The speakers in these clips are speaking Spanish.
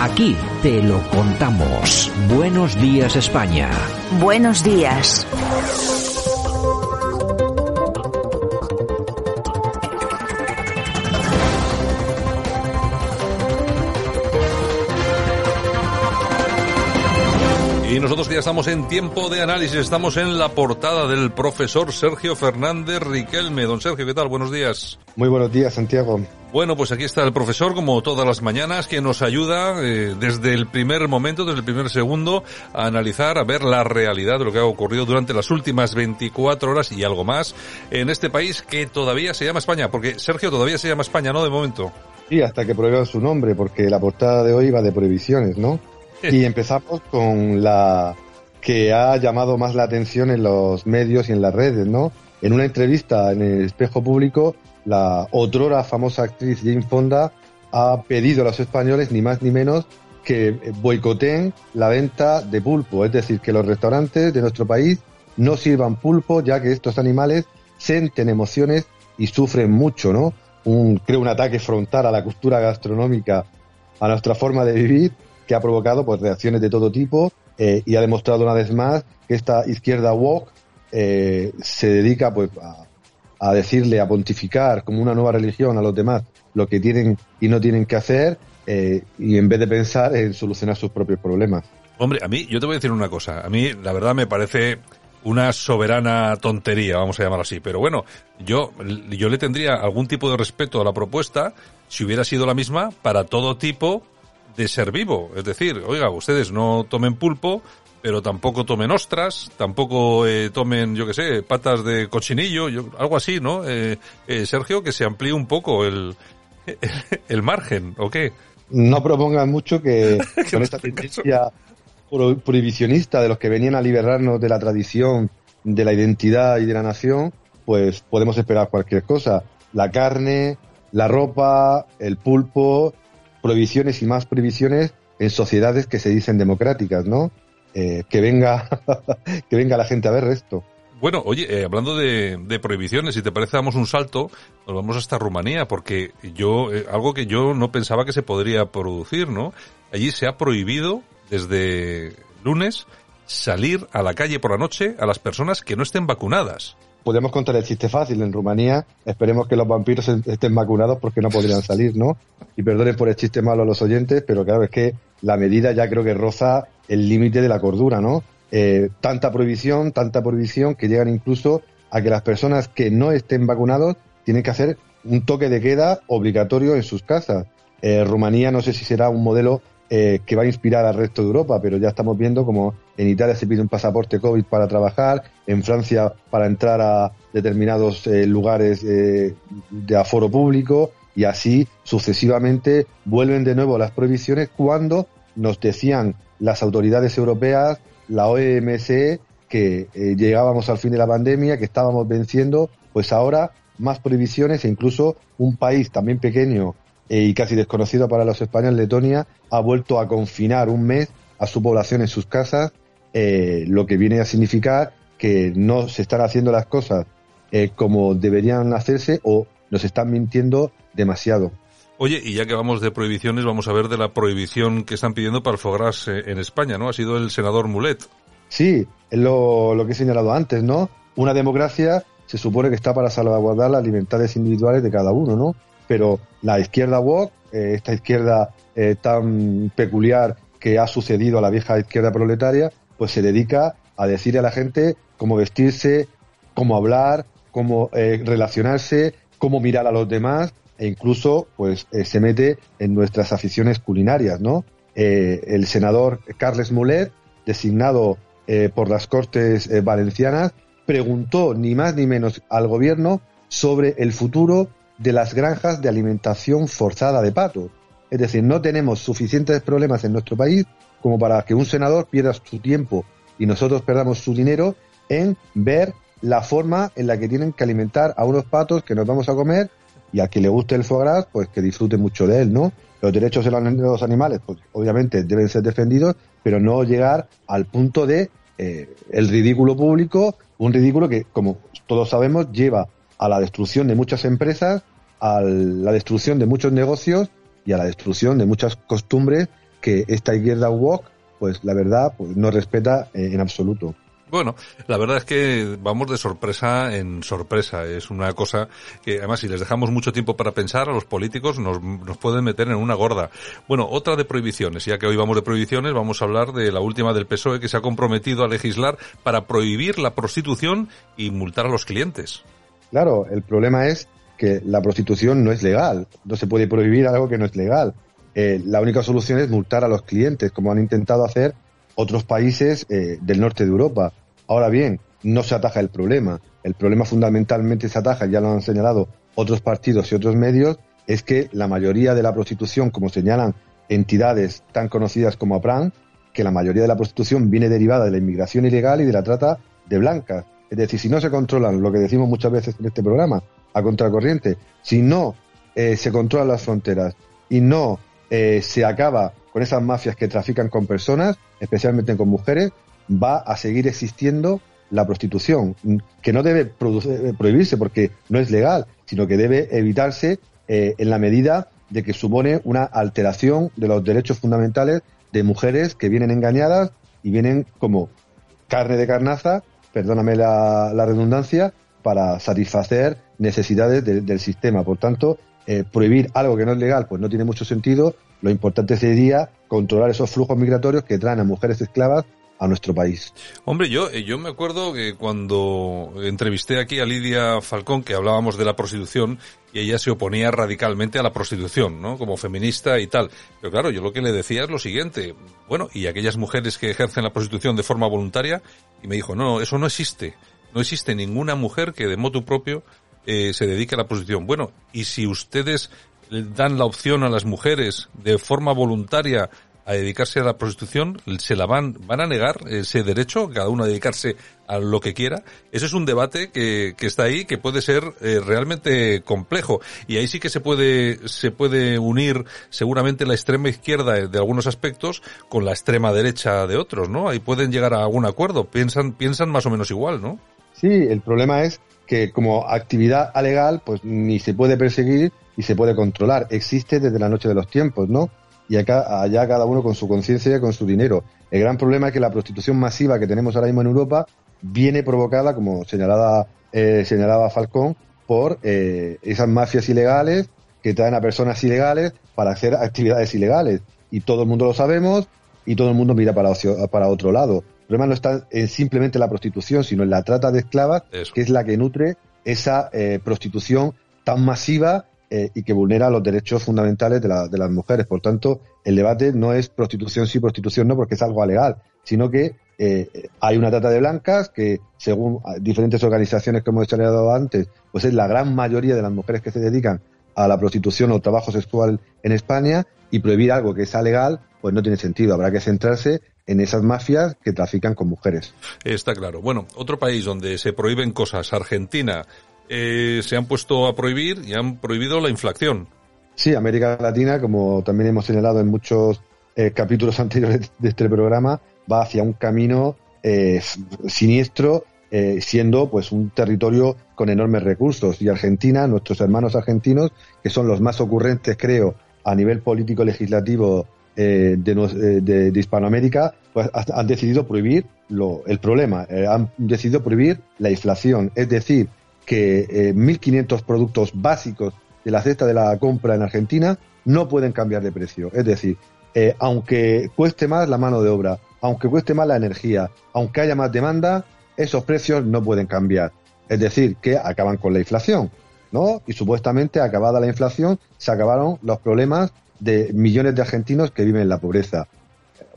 Aquí te lo contamos. Buenos días España. Buenos días. Y nosotros ya estamos en tiempo de análisis, estamos en la portada del profesor Sergio Fernández Riquelme. Don Sergio, ¿qué tal? Buenos días. Muy buenos días, Santiago. Bueno, pues aquí está el profesor, como todas las mañanas, que nos ayuda eh, desde el primer momento, desde el primer segundo, a analizar, a ver la realidad de lo que ha ocurrido durante las últimas 24 horas y algo más en este país que todavía se llama España, porque Sergio todavía se llama España, ¿no? De momento. Sí, hasta que prohíban su nombre, porque la portada de hoy va de prohibiciones, ¿no? Y empezamos con la que ha llamado más la atención en los medios y en las redes, ¿no? En una entrevista en el espejo público, la otrora famosa actriz Jane Fonda ha pedido a los españoles ni más ni menos que boicoteen la venta de pulpo, es decir, que los restaurantes de nuestro país no sirvan pulpo, ya que estos animales sienten emociones y sufren mucho, ¿no? Un, creo un ataque frontal a la cultura gastronómica, a nuestra forma de vivir que ha provocado pues reacciones de todo tipo eh, y ha demostrado una vez más que esta izquierda woke eh, se dedica pues a, a, decirle, a pontificar como una nueva religión a los demás lo que tienen y no tienen que hacer eh, y en vez de pensar en solucionar sus propios problemas. Hombre, a mí, yo te voy a decir una cosa, a mí la verdad me parece una soberana tontería, vamos a llamarlo así. Pero bueno, yo, yo le tendría algún tipo de respeto a la propuesta si hubiera sido la misma para todo tipo de ser vivo. Es decir, oiga, ustedes no tomen pulpo, pero tampoco tomen ostras, tampoco eh, tomen, yo qué sé, patas de cochinillo, yo, algo así, ¿no? Eh, eh, Sergio, que se amplíe un poco el, el, el margen, ¿o qué? No propongan mucho que con esta tendencia prohibicionista de los que venían a liberarnos de la tradición, de la identidad y de la nación, pues podemos esperar cualquier cosa. La carne, la ropa, el pulpo, prohibiciones y más prohibiciones en sociedades que se dicen democráticas, ¿no? Eh, que venga, que venga la gente a ver esto. Bueno, oye, eh, hablando de, prohibiciones, si te parece damos un salto, nos vamos hasta Rumanía, porque yo, eh, algo que yo no pensaba que se podría producir, ¿no? Allí se ha prohibido desde lunes salir a la calle por la noche a las personas que no estén vacunadas. Podemos contar el chiste fácil. En Rumanía esperemos que los vampiros estén vacunados porque no podrían salir, ¿no? Y perdonen por el chiste malo a los oyentes, pero claro, es que la medida ya creo que roza el límite de la cordura, ¿no? Eh, tanta prohibición, tanta prohibición que llegan incluso a que las personas que no estén vacunados tienen que hacer un toque de queda obligatorio en sus casas. Eh, Rumanía no sé si será un modelo eh, que va a inspirar al resto de Europa, pero ya estamos viendo como en Italia se pide un pasaporte COVID para trabajar, en Francia para entrar a determinados eh, lugares eh, de aforo público y así sucesivamente vuelven de nuevo las prohibiciones cuando nos decían las autoridades europeas, la OMS, que eh, llegábamos al fin de la pandemia, que estábamos venciendo, pues ahora más prohibiciones e incluso un país también pequeño y casi desconocido para los españoles, Letonia, ha vuelto a confinar un mes a su población en sus casas, eh, lo que viene a significar que no se están haciendo las cosas eh, como deberían hacerse o nos están mintiendo demasiado. Oye, y ya que vamos de prohibiciones, vamos a ver de la prohibición que están pidiendo para el fogras en España, ¿no? Ha sido el senador Mulet. Sí, es lo, lo que he señalado antes, ¿no? Una democracia se supone que está para salvaguardar las libertades individuales de cada uno, ¿no? pero la izquierda woke, eh, esta izquierda eh, tan peculiar que ha sucedido a la vieja izquierda proletaria, pues se dedica a decir a la gente cómo vestirse, cómo hablar, cómo eh, relacionarse, cómo mirar a los demás e incluso pues eh, se mete en nuestras aficiones culinarias, ¿no? Eh, el senador Carles Mulet, designado por las Cortes Valencianas, preguntó ni más ni menos al gobierno sobre el futuro de las granjas de alimentación forzada de patos. Es decir, no tenemos suficientes problemas en nuestro país como para que un senador pierda su tiempo y nosotros perdamos su dinero en ver la forma en la que tienen que alimentar a unos patos que nos vamos a comer y a quien le guste el foie gras, pues que disfrute mucho de él, ¿no? Los derechos de los animales, pues obviamente deben ser defendidos, pero no llegar al punto de eh, el ridículo público, un ridículo que, como todos sabemos, lleva a la destrucción de muchas empresas, a la destrucción de muchos negocios y a la destrucción de muchas costumbres que esta izquierda walk, pues la verdad, pues no respeta eh, en absoluto. Bueno, la verdad es que vamos de sorpresa en sorpresa. Es una cosa que, además, si les dejamos mucho tiempo para pensar, a los políticos nos, nos pueden meter en una gorda. Bueno, otra de prohibiciones. Ya que hoy vamos de prohibiciones, vamos a hablar de la última del PSOE que se ha comprometido a legislar para prohibir la prostitución y multar a los clientes. Claro, el problema es que la prostitución no es legal. No se puede prohibir algo que no es legal. Eh, la única solución es multar a los clientes, como han intentado hacer otros países eh, del norte de Europa. Ahora bien, no se ataja el problema. El problema fundamentalmente se ataja, ya lo han señalado otros partidos y otros medios, es que la mayoría de la prostitución, como señalan entidades tan conocidas como APRAN, que la mayoría de la prostitución viene derivada de la inmigración ilegal y de la trata de blancas. Es decir, si no se controlan, lo que decimos muchas veces en este programa, a contracorriente, si no eh, se controlan las fronteras y no eh, se acaba con esas mafias que trafican con personas, especialmente con mujeres, va a seguir existiendo la prostitución, que no debe eh, prohibirse porque no es legal, sino que debe evitarse eh, en la medida de que supone una alteración de los derechos fundamentales de mujeres que vienen engañadas y vienen como carne de carnaza, perdóname la, redundancia, para satisfacer necesidades del sistema. Por tanto, eh, prohibir algo que no es legal, pues no tiene mucho sentido. Lo importante sería controlar esos flujos migratorios que traen a mujeres esclavas a nuestro país. Hombre, yo, eh, yo me acuerdo que cuando entrevisté aquí a Lidia Falcón, que hablábamos de la prostitución, y ella se oponía radicalmente a la prostitución, ¿no? Como feminista y tal. Pero claro, yo lo que le decía es lo siguiente. Bueno, y aquellas mujeres que ejercen la prostitución de forma voluntaria, y me dijo, no, eso no existe. No existe ninguna mujer que de motu propio eh, se dedique a la prostitución. Bueno, y si ustedes dan la opción a las mujeres de forma voluntaria a dedicarse a la prostitución, se la van, van a negar ese derecho, cada uno a dedicarse a lo que quiera. Ese es un debate que, que está ahí, que puede ser eh, realmente complejo. Y ahí sí que se puede, se puede unir seguramente la extrema izquierda de algunos aspectos con la extrema derecha de otros, ¿no? Ahí pueden llegar a algún acuerdo. Piensan, piensan más o menos igual, ¿no? Sí, el problema es que como actividad alegal, pues ni se puede perseguir y se puede controlar. Existe desde la noche de los tiempos, ¿no? Y acá, allá cada uno con su conciencia y con su dinero. El gran problema es que la prostitución masiva que tenemos ahora mismo en Europa viene provocada, como señalaba, eh, señalaba Falcón, por eh, esas mafias ilegales que traen a personas ilegales para hacer actividades ilegales. Y todo el mundo lo sabemos y todo el mundo mira para, para otro lado. El problema no está en simplemente la prostitución, sino en la trata de esclavas, que es la que nutre esa eh, prostitución tan masiva eh, y que vulnera los derechos fundamentales de, las mujeres. Por tanto, el debate no es prostitución sí, prostitución no, porque es algo alegal, sino que eh, hay una trata de blancas que, según diferentes organizaciones que hemos señalado antes, pues es la gran mayoría de las mujeres que se dedican a la prostitución o trabajo sexual en España y prohibir algo que sea legal, pues no tiene sentido. Habrá que centrarse en esas mafias que trafican con mujeres. Está claro. Bueno, otro país donde se prohíben cosas, Argentina, eh, se han puesto a prohibir y han prohibido la inflación. Sí, América Latina, como también hemos señalado en muchos eh, capítulos anteriores de este programa, va hacia un camino eh, siniestro, siendo pues un territorio con enormes recursos. Y Argentina, nuestros hermanos argentinos, que son los más ocurrentes, creo, a nivel político legislativo eh, de, de, Hispanoamérica pues, han decidido prohibir lo, el problema, eh, han decidido prohibir la inflación, es decir, que 1.500 eh, productos básicos de la cesta de la compra en Argentina no pueden cambiar de precio. Es decir, aunque cueste más la mano de obra, aunque cueste más la energía, aunque haya más demanda, esos precios no pueden cambiar. Es decir, que acaban con la inflación, ¿no? Y supuestamente, acabada la inflación, se acabaron los problemas de millones de argentinos que viven en la pobreza.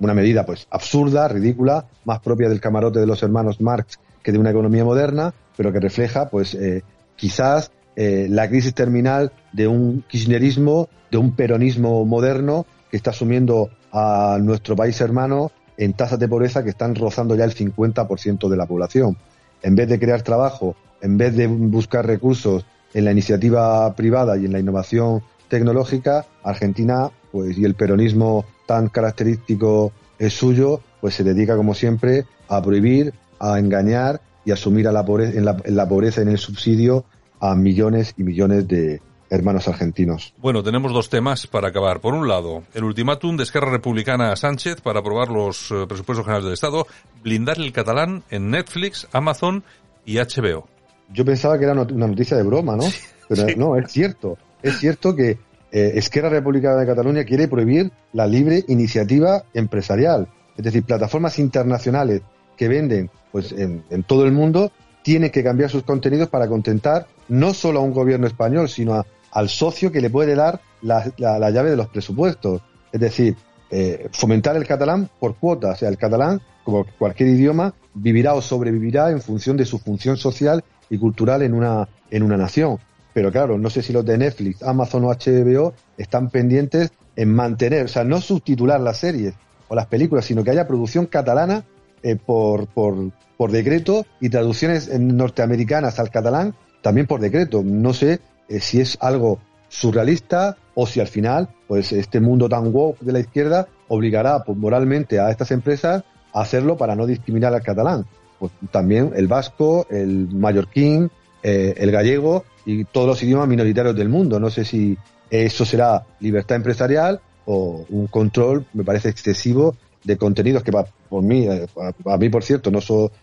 Una medida pues absurda, ridícula, más propia del camarote de los hermanos Marx que de una economía moderna, pero que refleja pues eh, quizás eh, la crisis terminal de un kirchnerismo, de un peronismo moderno que está asumiendo a nuestro país hermano en tasas de pobreza que están rozando ya el 50% de la población. En vez de crear trabajo, en vez de buscar recursos en la iniciativa privada y en la innovación tecnológica, Argentina, pues, y el peronismo tan característico es suyo, pues se dedica, como siempre, a prohibir, a engañar y a asumir a la pobreza, en, la, en la pobreza, en el subsidio, a millones y millones de, hermanos argentinos. Bueno, tenemos dos temas para acabar. Por un lado, el ultimátum de Esquerra Republicana a Sánchez para aprobar los eh, presupuestos generales del Estado, blindar el catalán en Netflix, Amazon y HBO. Yo pensaba que era una noticia de broma, ¿no? Pero no, es cierto. Es cierto que eh, Esquerra Republicana de Cataluña quiere prohibir la libre iniciativa empresarial. Es decir, plataformas internacionales que venden pues en, todo el mundo tienen que cambiar sus contenidos para contentar no solo a un gobierno español, sino al socio que le puede dar la, llave de los presupuestos. Es decir, eh, fomentar el catalán por cuotas. O sea, el catalán, como cualquier idioma, vivirá o sobrevivirá en función de su función social y cultural en una, en una nación. Pero claro, no sé si los de Netflix, Amazon o HBO están pendientes en mantener, o sea, no subtitular las series o las películas, sino que haya producción catalana eh, por, por, por decreto y traducciones norteamericanas al catalán también por decreto. No sé eh, si es algo surrealista o si al final, pues este mundo tan woke de la izquierda obligará pues, moralmente a estas empresas a hacerlo para no discriminar al catalán. Pues también el vasco, el mallorquín, eh, el gallego y todos los idiomas minoritarios del mundo. No sé si eso será libertad empresarial o un control, me parece excesivo, de contenidos que por mí, eh, a, mí por cierto, no,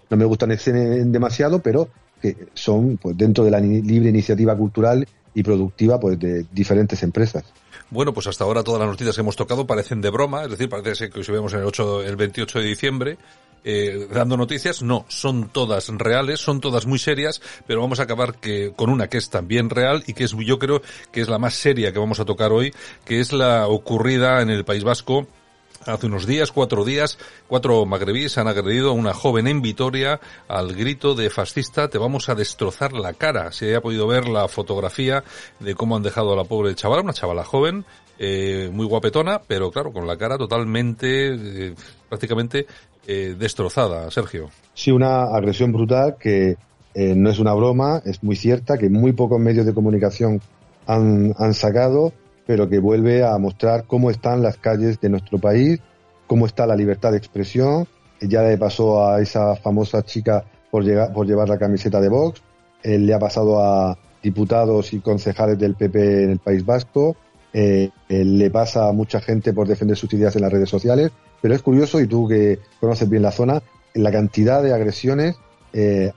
no me gustan demasiado, pero que son pues dentro de la libre iniciativa cultural y productiva pues de diferentes empresas. Bueno, pues hasta ahora todas las noticias que hemos tocado parecen de broma, es decir, parece que si vemos el 8, el 28 de diciembre, eh, dando noticias, no, son todas reales, son todas muy serias, pero vamos a acabar que, con una que es también real y que es, yo creo que es la más seria que vamos a tocar hoy, que es la ocurrida en el País Vasco Hace unos días, cuatro días, cuatro magrebíes han agredido a una joven en Vitoria al grito de fascista, te vamos a destrozar la cara. Se haya podido ver la fotografía de cómo han dejado a la pobre chavala, una chavala joven, eh, muy guapetona, pero claro, con la cara totalmente, eh, prácticamente eh, destrozada. Sergio. Sí, una agresión brutal que no es una broma, es muy cierta, que muy pocos medios de comunicación han, han sacado pero que vuelve a mostrar cómo están las calles de nuestro país, cómo está la libertad de expresión. Ya le pasó a esa famosa chica por, llegar, por llevar la camiseta de Vox, eh, le ha pasado a diputados y concejales del PP en el País Vasco, eh, eh, le pasa a mucha gente por defender sus ideas en las redes sociales, pero es curioso, y tú que conoces bien la zona, la cantidad de agresiones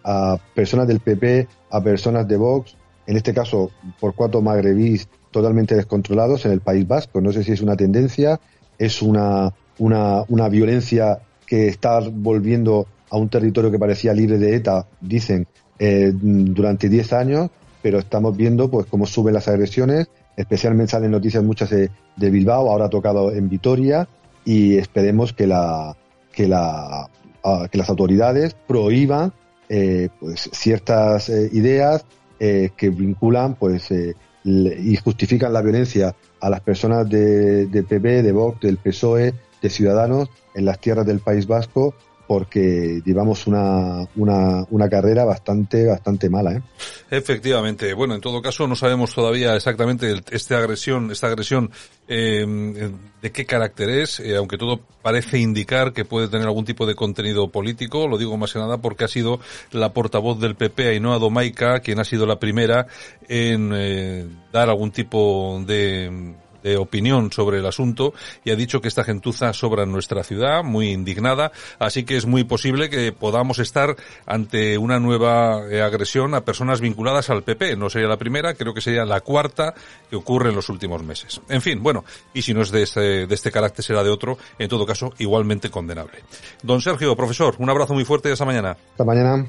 a personas del PP, a personas de Vox, en este caso por cuatro magrebís totalmente descontrolados en el País Vasco. No sé si es una tendencia, es una, una, violencia que está volviendo a un territorio que parecía libre de ETA, dicen, eh, durante 10 años, pero estamos viendo pues cómo suben las agresiones, especialmente salen noticias muchas de, Bilbao, ahora ha tocado en Vitoria, y esperemos que la que la ah, que las autoridades prohíban eh, pues ciertas eh, ideas que vinculan pues y justifican la violencia a las personas de, de PP, de Vox, del PSOE, de Ciudadanos en las tierras del País Vasco porque llevamos una, una, una, carrera bastante, bastante mala. ¿eh? Efectivamente. Bueno, en todo caso no sabemos todavía exactamente esta agresión, esta agresión eh, de qué carácter es, eh, aunque todo parece indicar que puede tener algún tipo de contenido político. Lo digo más que nada porque ha sido la portavoz del PP, Ainhoa Domaica, quien ha sido la primera en eh, dar algún tipo de de opinión sobre el asunto y ha dicho que esta gentuza sobra en nuestra ciudad, muy indignada, así que es muy posible que podamos estar ante una nueva eh, agresión a personas vinculadas al PP. No sería la primera, creo que sería la cuarta que ocurre en los últimos meses. En fin, bueno, y si no es de este, de este carácter será de otro, en todo caso igualmente condenable. Don Sergio, profesor, un abrazo muy fuerte y hasta mañana. Hasta mañana.